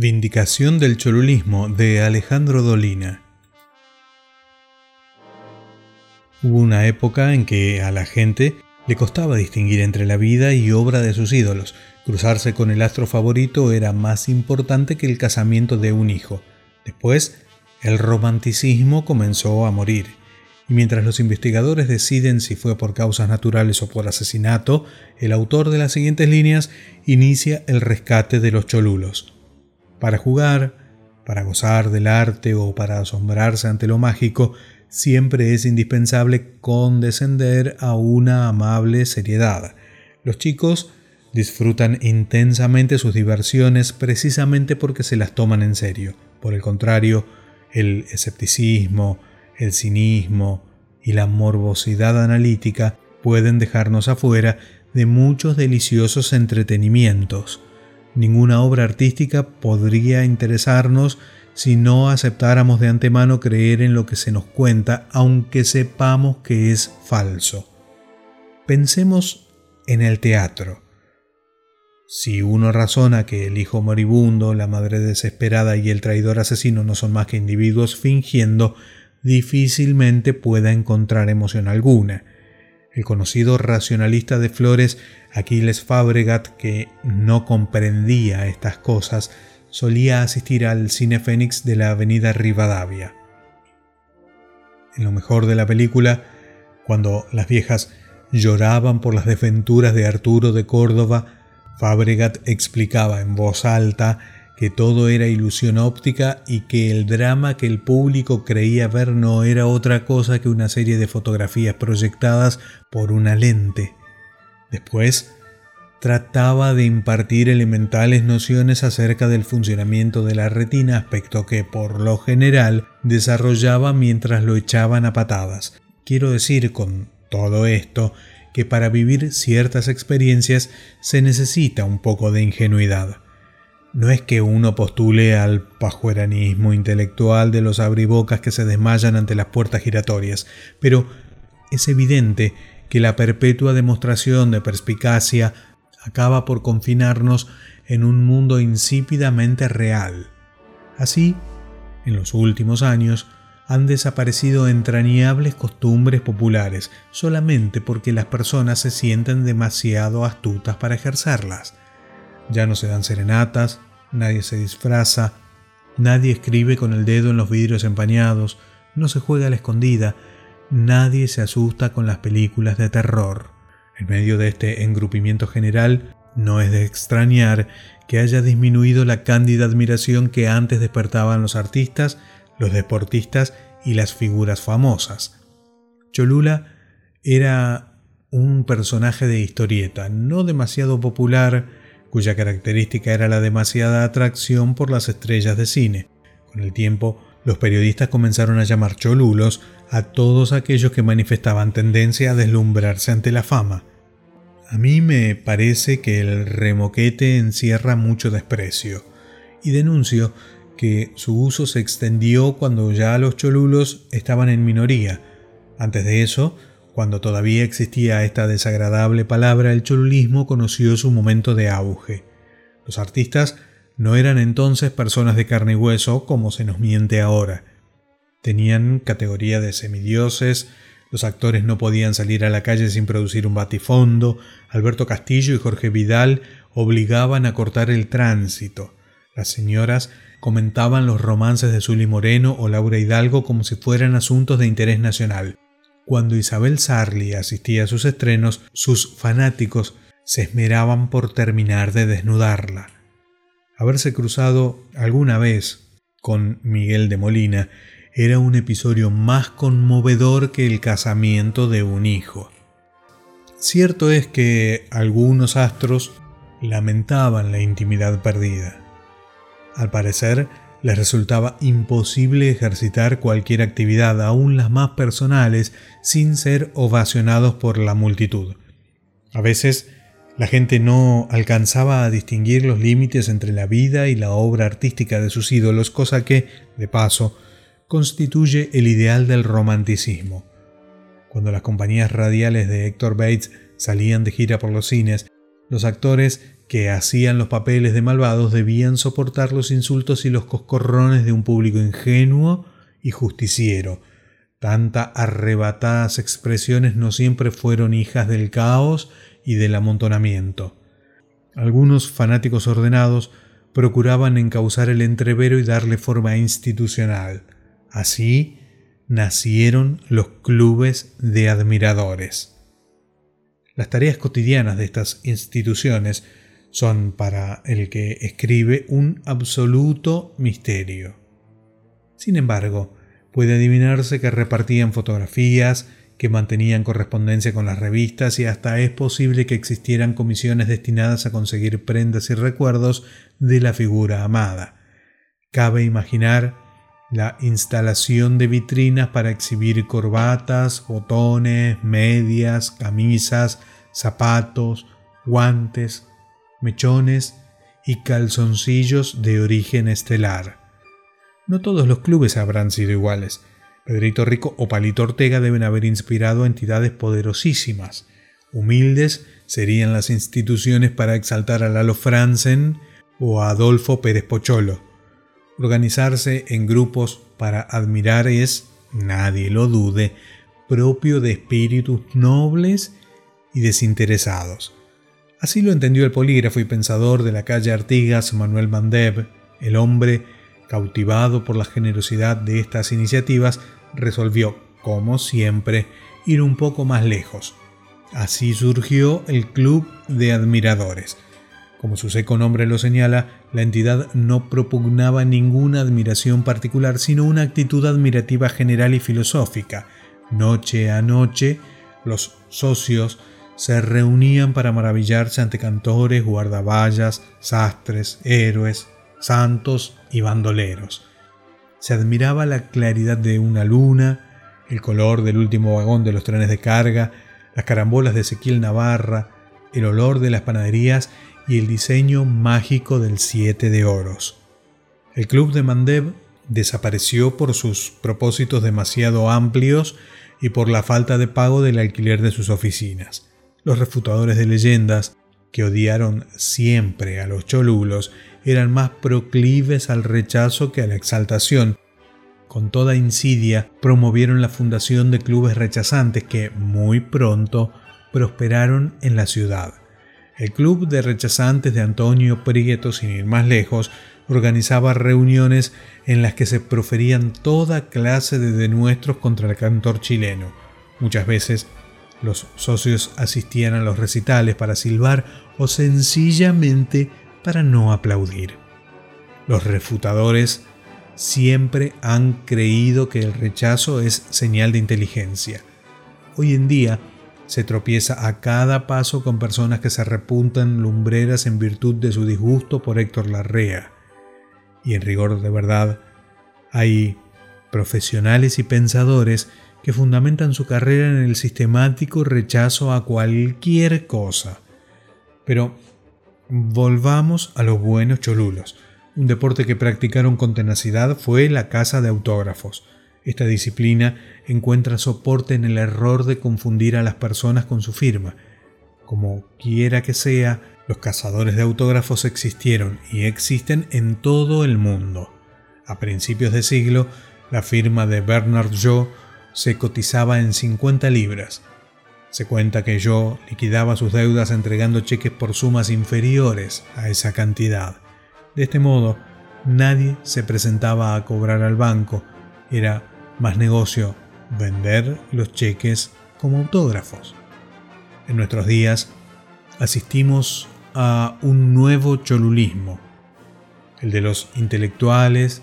Vindicación del cholulismo de Alejandro Dolina. Hubo una época en que a la gente le costaba distinguir entre la vida y obra de sus ídolos. Cruzarse con el astro favorito era más importante que el casamiento de un hijo. Después, el romanticismo comenzó a morir. Y mientras los investigadores deciden si fue por causas naturales o por asesinato, el autor de las siguientes líneas inicia el rescate de los cholulos. Para jugar, para gozar del arte o para asombrarse ante lo mágico, siempre es indispensable condescender a una amable seriedad. Los chicos disfrutan intensamente sus diversiones precisamente porque se las toman en serio. Por el contrario, el escepticismo, el cinismo y la morbosidad analítica pueden dejarnos afuera de muchos deliciosos entretenimientos. Ninguna obra artística podría interesarnos si no aceptáramos de antemano creer en lo que se nos cuenta, aunque sepamos que es falso. Pensemos en el teatro. Si uno razona que el hijo moribundo, la madre desesperada y el traidor asesino no son más que individuos fingiendo, difícilmente pueda encontrar emoción alguna. El conocido racionalista de Flores, Aquiles Fabregat, que no comprendía estas cosas, solía asistir al Cine Fénix de la avenida Rivadavia. En lo mejor de la película, cuando las viejas lloraban por las desventuras de Arturo de Córdoba, Fabregat explicaba en voz alta que todo era ilusión óptica y que el drama que el público creía ver no era otra cosa que una serie de fotografías proyectadas por una lente. Después, trataba de impartir elementales nociones acerca del funcionamiento de la retina, aspecto que por lo general desarrollaba mientras lo echaban a patadas. Quiero decir con todo esto que para vivir ciertas experiencias se necesita un poco de ingenuidad. No es que uno postule al pajueranismo intelectual de los abribocas que se desmayan ante las puertas giratorias, pero es evidente que la perpetua demostración de perspicacia acaba por confinarnos en un mundo insípidamente real. Así, en los últimos años, han desaparecido entrañables costumbres populares solamente porque las personas se sienten demasiado astutas para ejercerlas. Ya no se dan serenatas, nadie se disfraza, nadie escribe con el dedo en los vidrios empañados, no se juega a la escondida, nadie se asusta con las películas de terror. En medio de este engrupimiento general, no es de extrañar que haya disminuido la cándida admiración que antes despertaban los artistas, los deportistas y las figuras famosas. Cholula era un personaje de historieta, no demasiado popular, cuya característica era la demasiada atracción por las estrellas de cine. Con el tiempo, los periodistas comenzaron a llamar cholulos a todos aquellos que manifestaban tendencia a deslumbrarse ante la fama. A mí me parece que el remoquete encierra mucho desprecio, y denuncio que su uso se extendió cuando ya los cholulos estaban en minoría. Antes de eso, cuando todavía existía esta desagradable palabra, el cholulismo conoció su momento de auge. Los artistas no eran entonces personas de carne y hueso como se nos miente ahora. Tenían categoría de semidioses, los actores no podían salir a la calle sin producir un batifondo, Alberto Castillo y Jorge Vidal obligaban a cortar el tránsito, las señoras comentaban los romances de Zully Moreno o Laura Hidalgo como si fueran asuntos de interés nacional. Cuando Isabel Sarli asistía a sus estrenos, sus fanáticos se esmeraban por terminar de desnudarla. Haberse cruzado alguna vez con Miguel de Molina era un episodio más conmovedor que el casamiento de un hijo. Cierto es que algunos astros lamentaban la intimidad perdida. Al parecer, les resultaba imposible ejercitar cualquier actividad, aun las más personales, sin ser ovacionados por la multitud. A veces, la gente no alcanzaba a distinguir los límites entre la vida y la obra artística de sus ídolos, cosa que, de paso, constituye el ideal del romanticismo. Cuando las compañías radiales de Héctor Bates salían de gira por los cines, los actores que hacían los papeles de malvados debían soportar los insultos y los coscorrones de un público ingenuo y justiciero. Tanta arrebatadas expresiones no siempre fueron hijas del caos y del amontonamiento. Algunos fanáticos ordenados procuraban encauzar el entrevero y darle forma institucional. Así nacieron los clubes de admiradores. Las tareas cotidianas de estas instituciones son para el que escribe un absoluto misterio. Sin embargo, puede adivinarse que repartían fotografías, que mantenían correspondencia con las revistas y hasta es posible que existieran comisiones destinadas a conseguir prendas y recuerdos de la figura amada. Cabe imaginar la instalación de vitrinas para exhibir corbatas, botones, medias, camisas, zapatos, guantes, mechones y calzoncillos de origen estelar. No todos los clubes habrán sido iguales. Pedrito Rico o Palito Ortega deben haber inspirado entidades poderosísimas. Humildes serían las instituciones para exaltar a Lalo Franzen o a Adolfo Pérez Pocholo. Organizarse en grupos para admirar es, nadie lo dude, propio de espíritus nobles y desinteresados. Así lo entendió el polígrafo y pensador de la calle Artigas, Manuel Mandev, el hombre, cautivado por la generosidad de estas iniciativas, resolvió, como siempre, ir un poco más lejos. Así surgió el Club de Admiradores. Como su seco nombre lo señala, la entidad no propugnaba ninguna admiración particular, sino una actitud admirativa general y filosófica. Noche a noche, los socios se reunían para maravillarse ante cantores, guardaballas, sastres, héroes, santos y bandoleros. Se admiraba la claridad de una luna, el color del último vagón de los trenes de carga, las carambolas de Ezequiel Navarra, el olor de las panaderías y el diseño mágico del siete de oros. El club de Mandev desapareció por sus propósitos demasiado amplios y por la falta de pago del alquiler de sus oficinas. Los refutadores de leyendas, que odiaron siempre a los cholulos, eran más proclives al rechazo que a la exaltación. Con toda insidia promovieron la fundación de clubes rechazantes que muy pronto prosperaron en la ciudad. El club de rechazantes de Antonio Prieto, sin ir más lejos, organizaba reuniones en las que se proferían toda clase de denuestros contra el cantor chileno. Muchas veces los socios asistían a los recitales para silbar o sencillamente para no aplaudir. Los refutadores siempre han creído que el rechazo es señal de inteligencia. Hoy en día se tropieza a cada paso con personas que se repuntan lumbreras en virtud de su disgusto por Héctor Larrea. Y en rigor de verdad, hay profesionales y pensadores que fundamentan su carrera en el sistemático rechazo a cualquier cosa. Pero volvamos a los buenos cholulos. Un deporte que practicaron con tenacidad fue la caza de autógrafos. Esta disciplina encuentra soporte en el error de confundir a las personas con su firma. Como quiera que sea, los cazadores de autógrafos existieron y existen en todo el mundo. A principios de siglo, la firma de Bernard Shaw se cotizaba en 50 libras. Se cuenta que yo liquidaba sus deudas entregando cheques por sumas inferiores a esa cantidad. De este modo, nadie se presentaba a cobrar al banco. Era más negocio vender los cheques como autógrafos. En nuestros días asistimos a un nuevo cholulismo, el de los intelectuales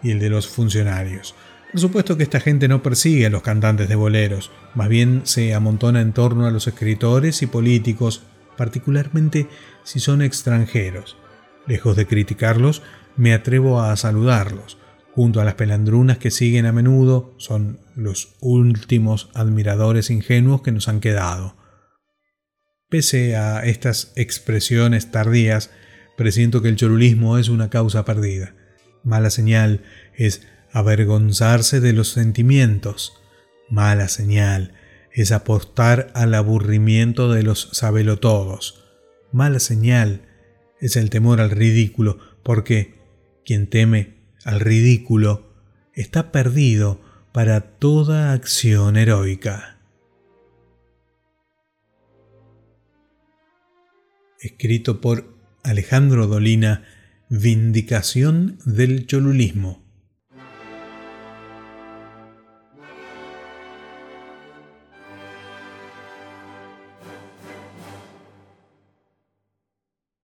y el de los funcionarios. Por supuesto que esta gente no persigue a los cantantes de boleros, más bien se amontona en torno a los escritores y políticos, particularmente si son extranjeros. Lejos de criticarlos, me atrevo a saludarlos. Junto a las pelandrunas que siguen a menudo, son los últimos admiradores ingenuos que nos han quedado. Pese a estas expresiones tardías, presiento que el cholulismo es una causa perdida. Mala señal es avergonzarse de los sentimientos. Mala señal es apostar al aburrimiento de los sabelotodos. Mala señal es el temor al ridículo, porque quien teme al ridículo está perdido para toda acción heroica. Escrito por Alejandro Dolina, Vindicación del Cholulismo.